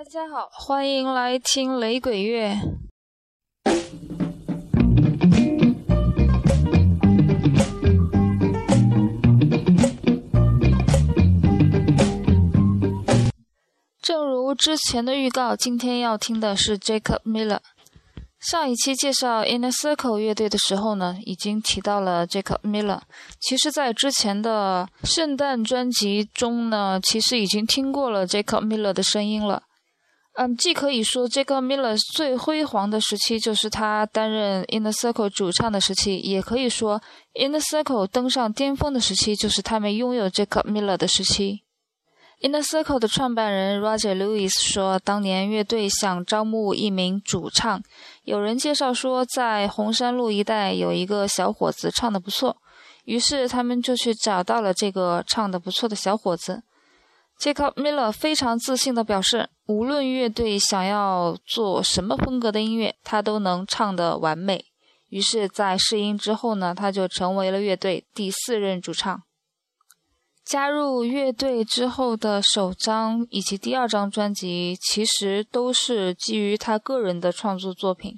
大家好，欢迎来听雷鬼乐。正如之前的预告，今天要听的是 Jacob Miller。上一期介绍 Inner Circle 乐队的时候呢，已经提到了 Jacob Miller。其实，在之前的圣诞专辑中呢，其实已经听过了 Jacob Miller 的声音了。嗯，既可以说 j a c o Miller 最辉煌的时期就是他担任 Inner Circle 主唱的时期，也可以说 Inner Circle 登上巅峰的时期就是他们拥有 j a c o Miller 的时期。Inner Circle 的创办人 Roger Lewis 说，当年乐队想招募一名主唱，有人介绍说在红山路一带有一个小伙子唱得不错，于是他们就去找到了这个唱得不错的小伙子。Jacob Miller 非常自信地表示，无论乐队想要做什么风格的音乐，他都能唱得完美。于是，在试音之后呢，他就成为了乐队第四任主唱。加入乐队之后的首张以及第二张专辑，其实都是基于他个人的创作作品。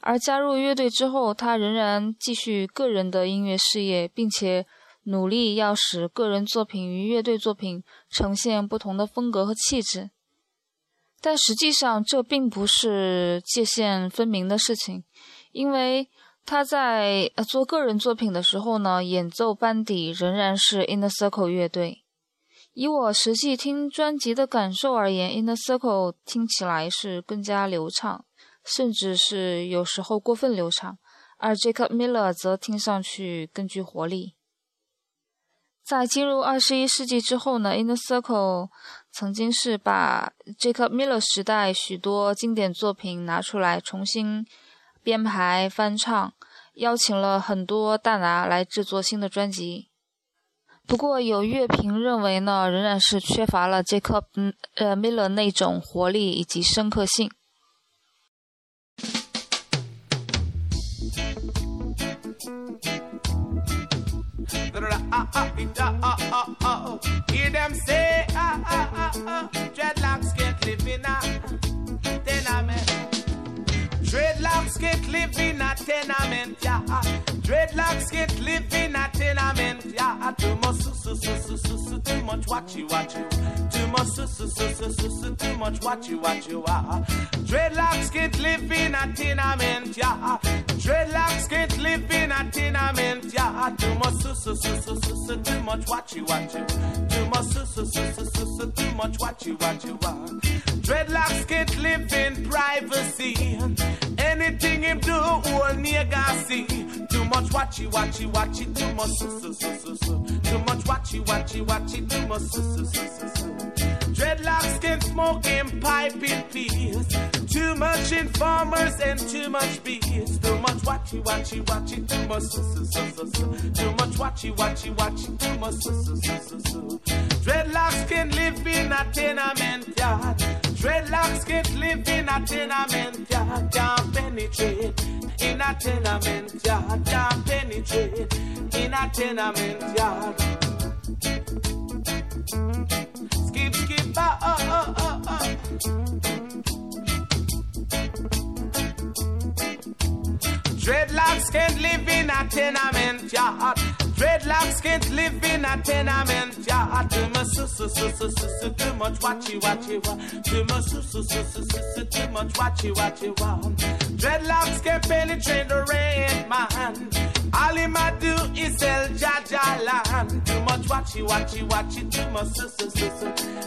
而加入乐队之后，他仍然继续个人的音乐事业，并且努力要使个人作品与乐队作品呈现不同的风格和气质。但实际上，这并不是界限分明的事情，因为。他在做个人作品的时候呢，演奏班底仍然是 Inner Circle 乐队。以我实际听专辑的感受而言，Inner Circle 听起来是更加流畅，甚至是有时候过分流畅，而 Jacob Miller 则听上去更具活力。在进入二十一世纪之后呢，Inner Circle 曾经是把 Jacob Miller 时代许多经典作品拿出来重新。编排翻唱，邀请了很多大拿来制作新的专辑。不过有乐评认为呢，仍然是缺乏了杰克呃 Miller 那种活力以及深刻性。Dreadlocks can't live in a tenement, yeah. Dreadlocks can't live in a tenement, yeah. Much, su, su, su, su, su, su, too much much watchy, watchy, ah. Dreadlocks can't live in a tenement, yeah. Dreadlocks can't live in a tenement, yeah. Too much, su, su, su, su, su, su, too much watchy, watchy. Too much, su, su, su, su, su, su, too much watchy, watchy, ah. Dreadlocks can't live in privacy. Anything him do, all nigga see. Too much watchy, watchy, watchy, too much su, su, su, su, su. Too much watchy, watchy, watchy, too much su, su, su, su, su. Dreadlocks can smoke and pipe in peace. Too much informers and too much beats. Too much watchy, watchy, watchy, too much su, su, su, su, su. Too much watchy, watchy, watchy, too much su, su, su, su, su. Dreadlocks can live in a tenement yard. Dreadlocks can't live in a tenement yard. Can't penetrate in a tenement yard. Can't penetrate in a tenement yard. Oh, oh, oh, oh. Dreadlocks can't live in a tenement yard. Dreadlocks can't live in a tenement yard. Too much su su su su su su too much watchy watchy wa. Too much su su su su su su too much watchy watchy wa. Dreadlocks can't penetrate the rain man. All he might do is sell Jaja land. Too much watchy watchy watchy too much su su su su.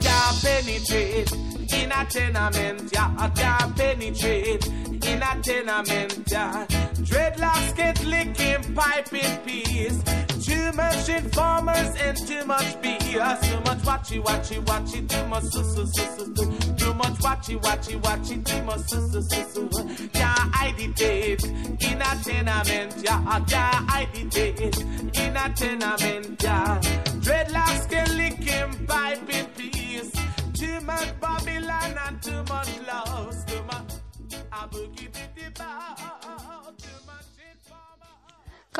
Can't penetrate in a tenement yard. Can't penetrate in a tenement yard. Dreadlocks get licking pipe in peace. Too much informers and too much BS. Too much watchy watchy watchy. Too much su su su su. Too much watchy watchy watchy. Too much su su su su. Can't hide it in a tenement yard. Can't hide it in a tenement yard. Dreadlocks can licking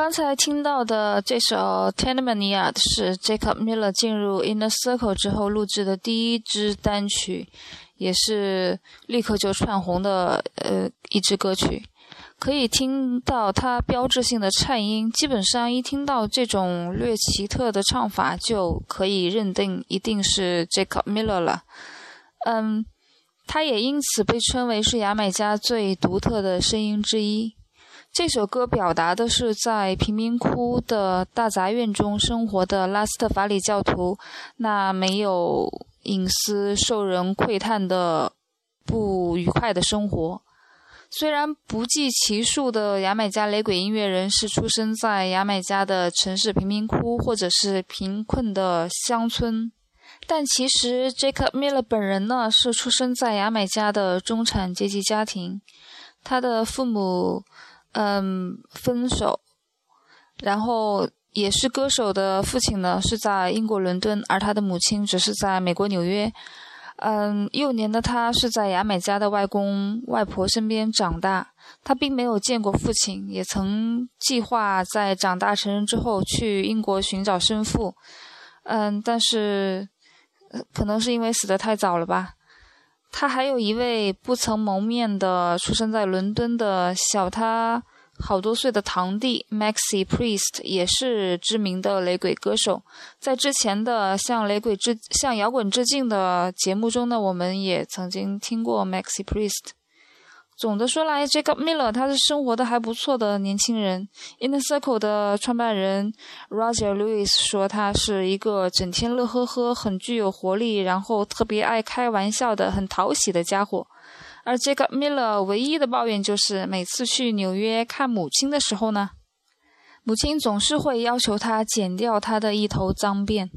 刚才听到的这首《Tenement Yard》是 Jacob Miller 进入 Inner Circle 之后录制的第一支单曲，也是立刻就窜红的呃一支歌曲。可以听到它标志性的颤音，基本上一听到这种略奇特的唱法，就可以认定一定是 Jacob Miller 了。嗯，他也因此被称为是牙买加最独特的声音之一。这首歌表达的是在贫民窟的大杂院中生活的拉斯特法里教徒那没有隐私、受人窥探的不愉快的生活。虽然不计其数的牙买加雷鬼音乐人是出生在牙买加的城市贫民窟或者是贫困的乡村，但其实 Jacob Miller 本人呢是出生在牙买加的中产阶级家庭。他的父母嗯分手，然后也是歌手的父亲呢是在英国伦敦，而他的母亲只是在美国纽约。嗯，幼年的他是在牙买加的外公外婆身边长大，他并没有见过父亲，也曾计划在长大成人之后去英国寻找生父。嗯，但是可能是因为死得太早了吧。他还有一位不曾谋面的出生在伦敦的小他。好多岁的堂弟 Maxi Priest 也是知名的雷鬼歌手，在之前的向雷鬼致向摇滚致敬的节目中呢，我们也曾经听过 Maxi Priest。总的说来，Jacob Miller 他是生活的还不错的年轻人。Inner Circle 的创办人 Roger Lewis 说，他是一个整天乐呵呵、很具有活力，然后特别爱开玩笑的、很讨喜的家伙。而 Jacob Miller 唯一的抱怨就是，每次去纽约看母亲的时候呢，母亲总是会要求他剪掉他的一头脏辫。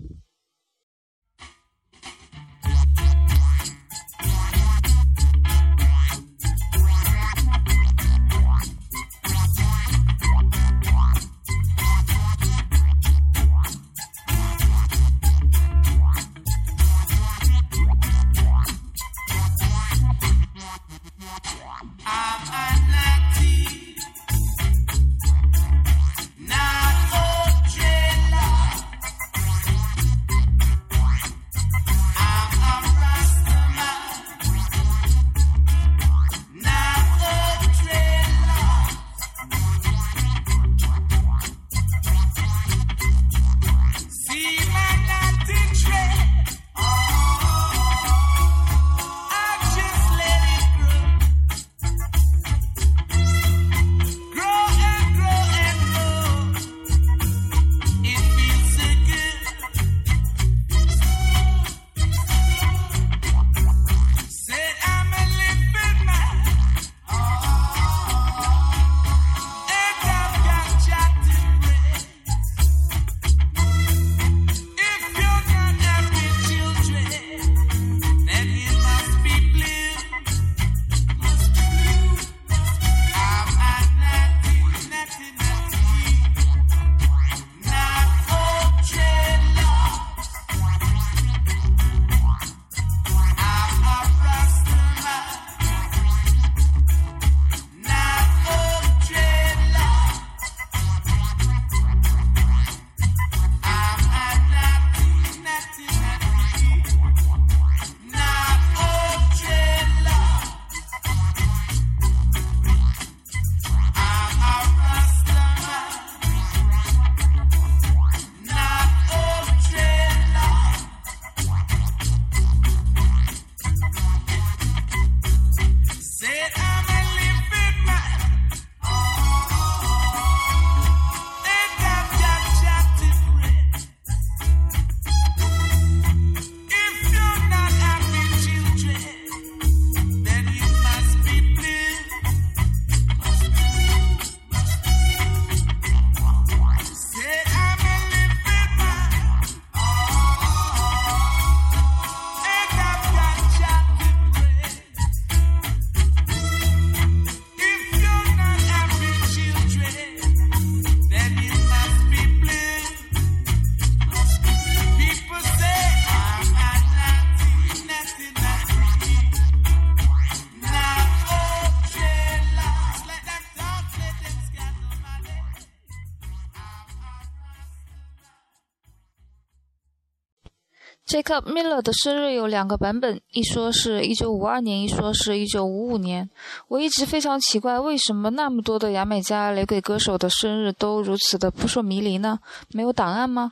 Jacob Miller 的生日有两个版本，一说是一九五二年，一说是一九五五年。我一直非常奇怪，为什么那么多的牙买加雷鬼歌手的生日都如此的扑朔迷离呢？没有档案吗？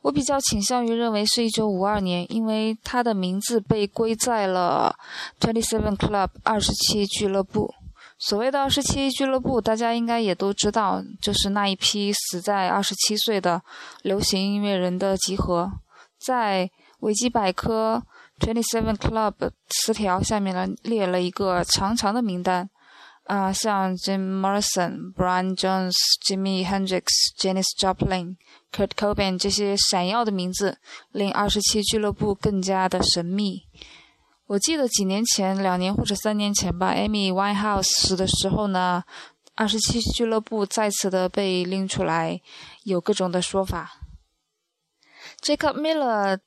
我比较倾向于认为是一九五二年，因为他的名字被归在了 Twenty Seven Club 二十七俱乐部。所谓的二十七俱乐部，大家应该也都知道，就是那一批死在二十七岁的流行音乐人的集合。在维基百科 Twenty Seven Club 词条下面呢，列了一个长长的名单，啊，像 Jim Morrison、Brian Jones、Jimmy Hendrix、Janis Joplin、Kurt Cobain 这些闪耀的名字，令二十七俱乐部更加的神秘。我记得几年前，两年或者三年前吧，Amy Winehouse 死的时候呢，二十七俱乐部再次的被拎出来，有各种的说法。Jacob Miller，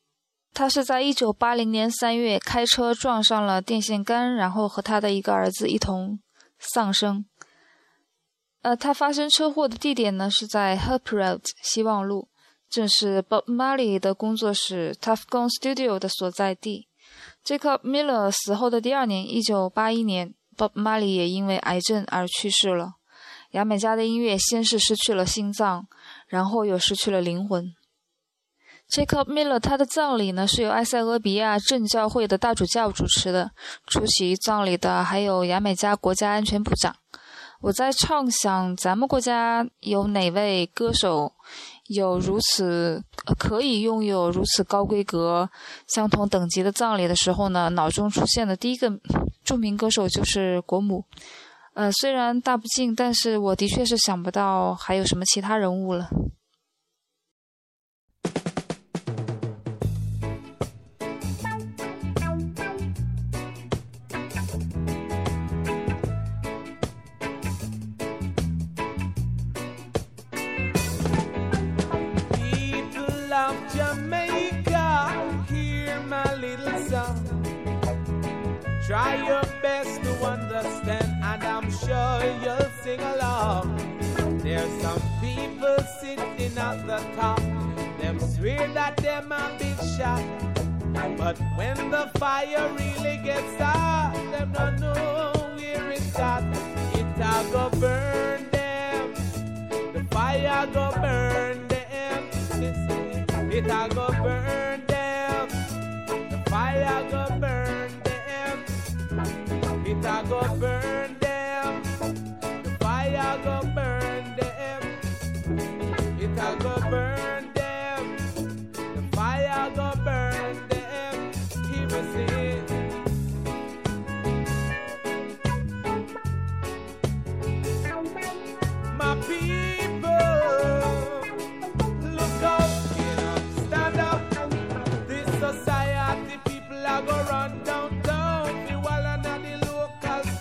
他是在一九八零年三月开车撞上了电线杆，然后和他的一个儿子一同丧生。呃，他发生车祸的地点呢是在 Hope Road 希望路，正是 Bob Marley 的工作室 Tough Gong Studio 的所在地。Jacob Miller 死后的第二年，一九八一年，Bob Marley 也因为癌症而去世了。牙买加的音乐先是失去了心脏，然后又失去了灵魂。Jacob Miller，他的葬礼呢是由埃塞俄比亚正教会的大主教主持的。出席葬礼的还有牙买加国家安全部长。我在畅想咱们国家有哪位歌手有如此可以拥有如此高规格、相同等级的葬礼的时候呢，脑中出现的第一个著名歌手就是国母。呃，虽然大不敬，但是我的确是想不到还有什么其他人物了。Sure you'll sing along. There's some people sitting at the top, them swear that them a big shot. But when the fire really gets hot, them don't know where it's at. It go burn them, the fire go burn them. It go burn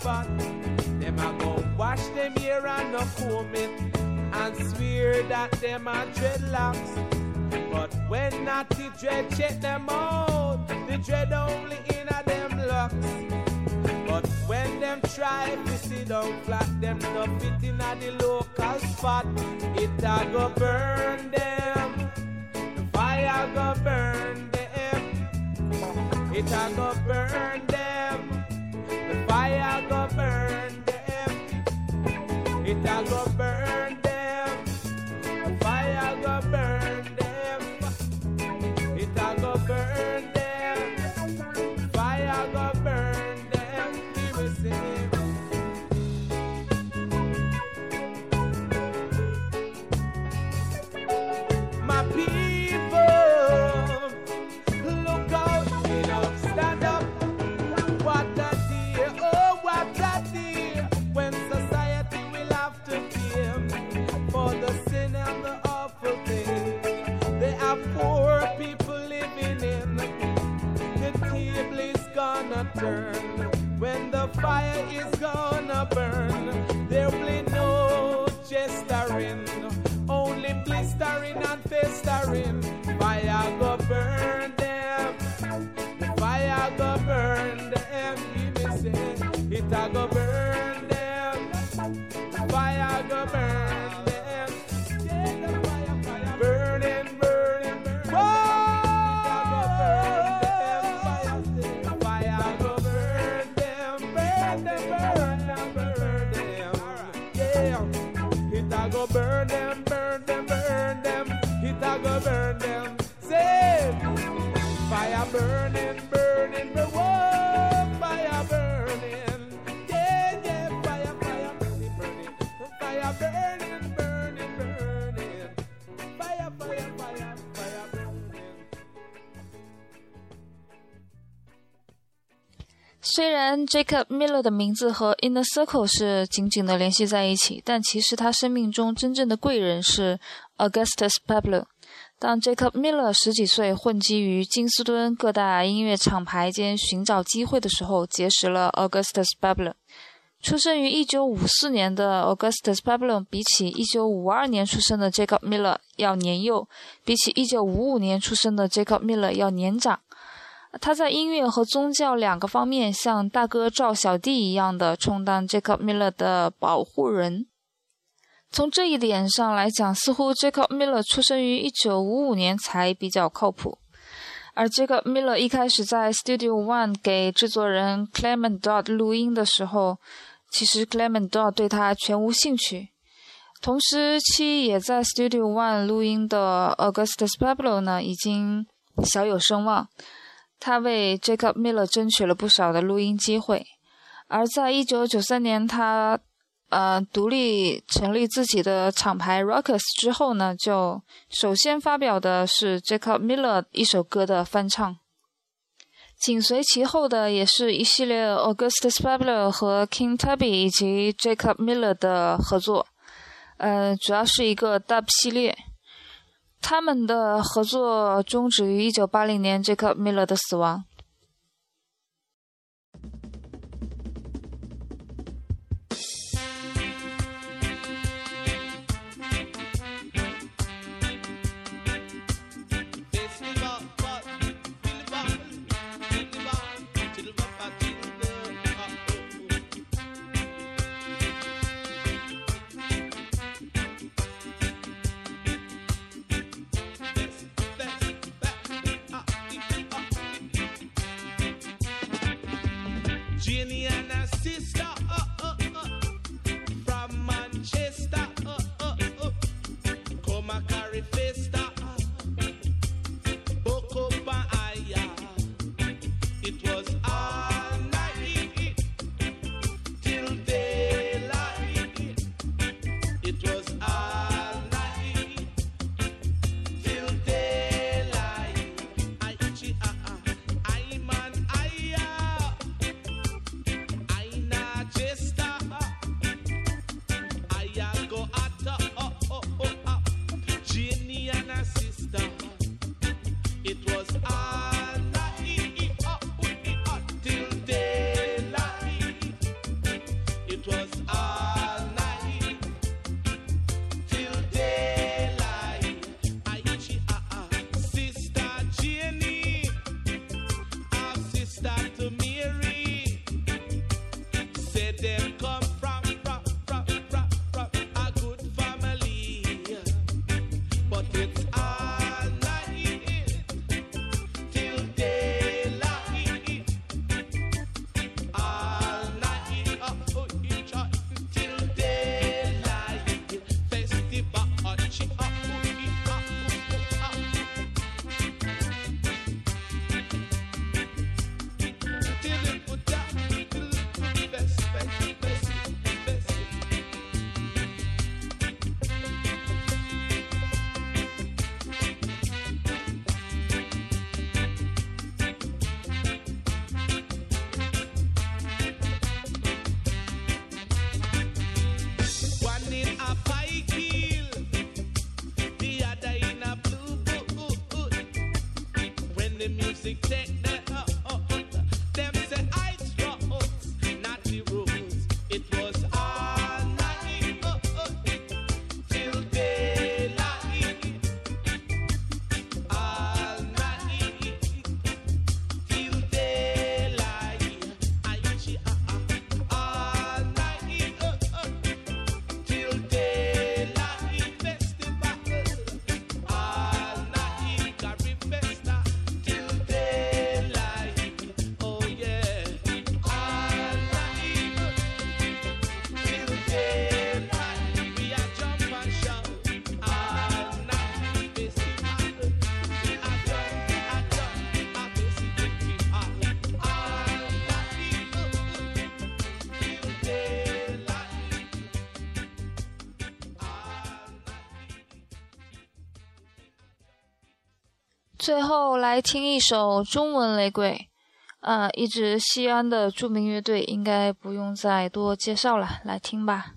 spot. Them a go wash them hair and no comb it, and swear that them are dreadlocks. But when natty dread check them out, the dread only in a them locks. But when them try to sit down flat, them no fit in a the local spot. It a go burn them. The fire go burn them. It a go burn them burn them. It'll go burn. 然 Jacob Miller 的名字和 Inner Circle 是紧紧的联系在一起，但其实他生命中真正的贵人是 Augustus Pablo。当 Jacob Miller 十几岁混迹于金斯敦各大音乐厂牌间寻找机会的时候，结识了 Augustus Pablo。出生于1954年的 Augustus Pablo 比起1952年出生的 Jacob Miller 要年幼，比起1955年出生的 Jacob Miller 要年长。他在音乐和宗教两个方面像大哥照小弟一样的充当 Jacob Miller 的保护人。从这一点上来讲，似乎 Jacob Miller 出生于1955年才比较靠谱。而 Jacob Miller 一开始在 Studio One 给制作人 Clement Dodd 录音的时候，其实 Clement Dodd 对他全无兴趣。同时期也在 Studio One 录音的 Augustus Pablo 呢，已经小有声望。他为 Jacob Miller 争取了不少的录音机会，而在1993年他呃独立成立自己的厂牌 Rockers 之后呢，就首先发表的是 Jacob Miller 一首歌的翻唱，紧随其后的也是一系列 Augustus Pablo 和 King Tubby 以及 Jacob Miller 的合作，呃，主要是一个 Dub 系列。他们的合作终止于1980年 Jacob Miller 的死亡。最后来听一首中文雷鬼，啊，一支西安的著名乐队，应该不用再多介绍了，来听吧。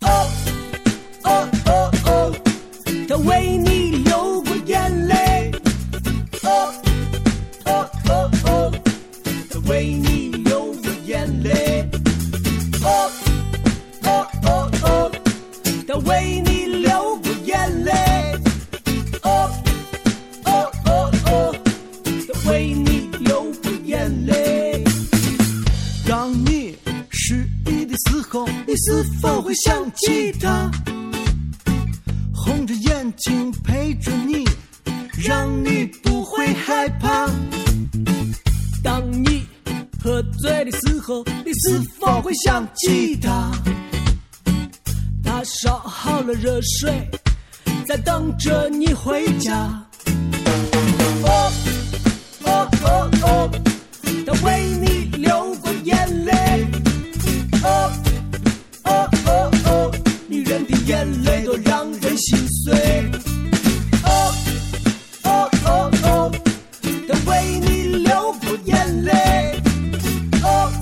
哦哦哦哦，他为你是否会想起他？红着眼睛陪着你，让你不会害怕。当你喝醉的时候，你是否会想起他？他烧好了热水，在等着你回家。哦哦哦哦，他为你流过眼泪。哦，眼泪多让人心碎。哦哦哦哦，他为你流过眼泪。哦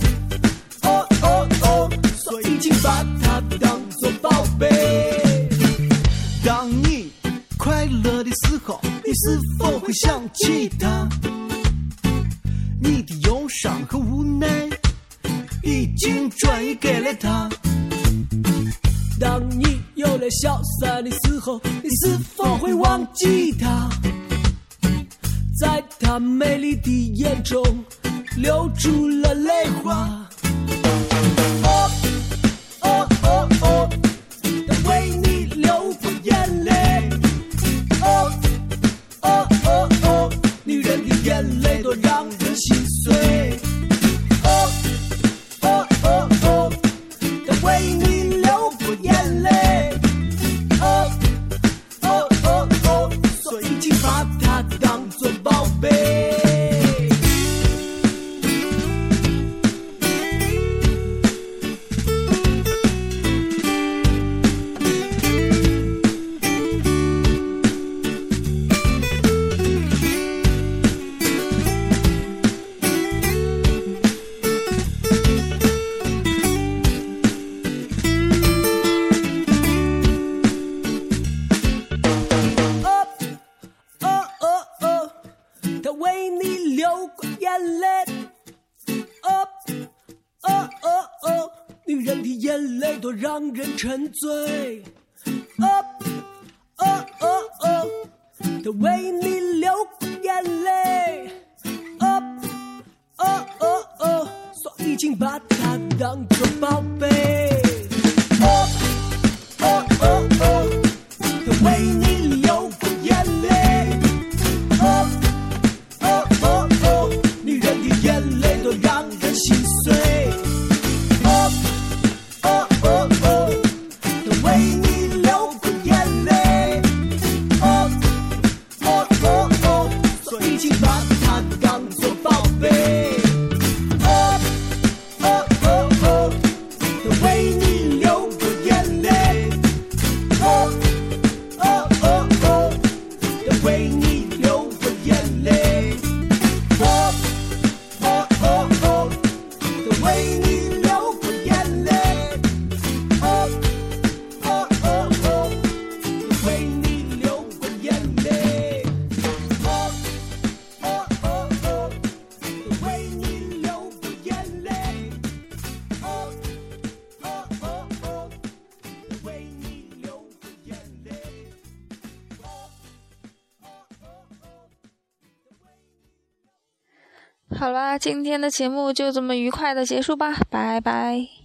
哦哦哦，所以请把它当作宝贝。当你快乐的时候，你是否会想起他？你的忧伤和无奈已经转移给了他。当你了消散的时候，你是否会忘记他？在他美丽的眼中流出了泪花。你流过眼泪。哦哦哦哦，所以请把它当作宝贝。今天的节目就这么愉快的结束吧，拜拜。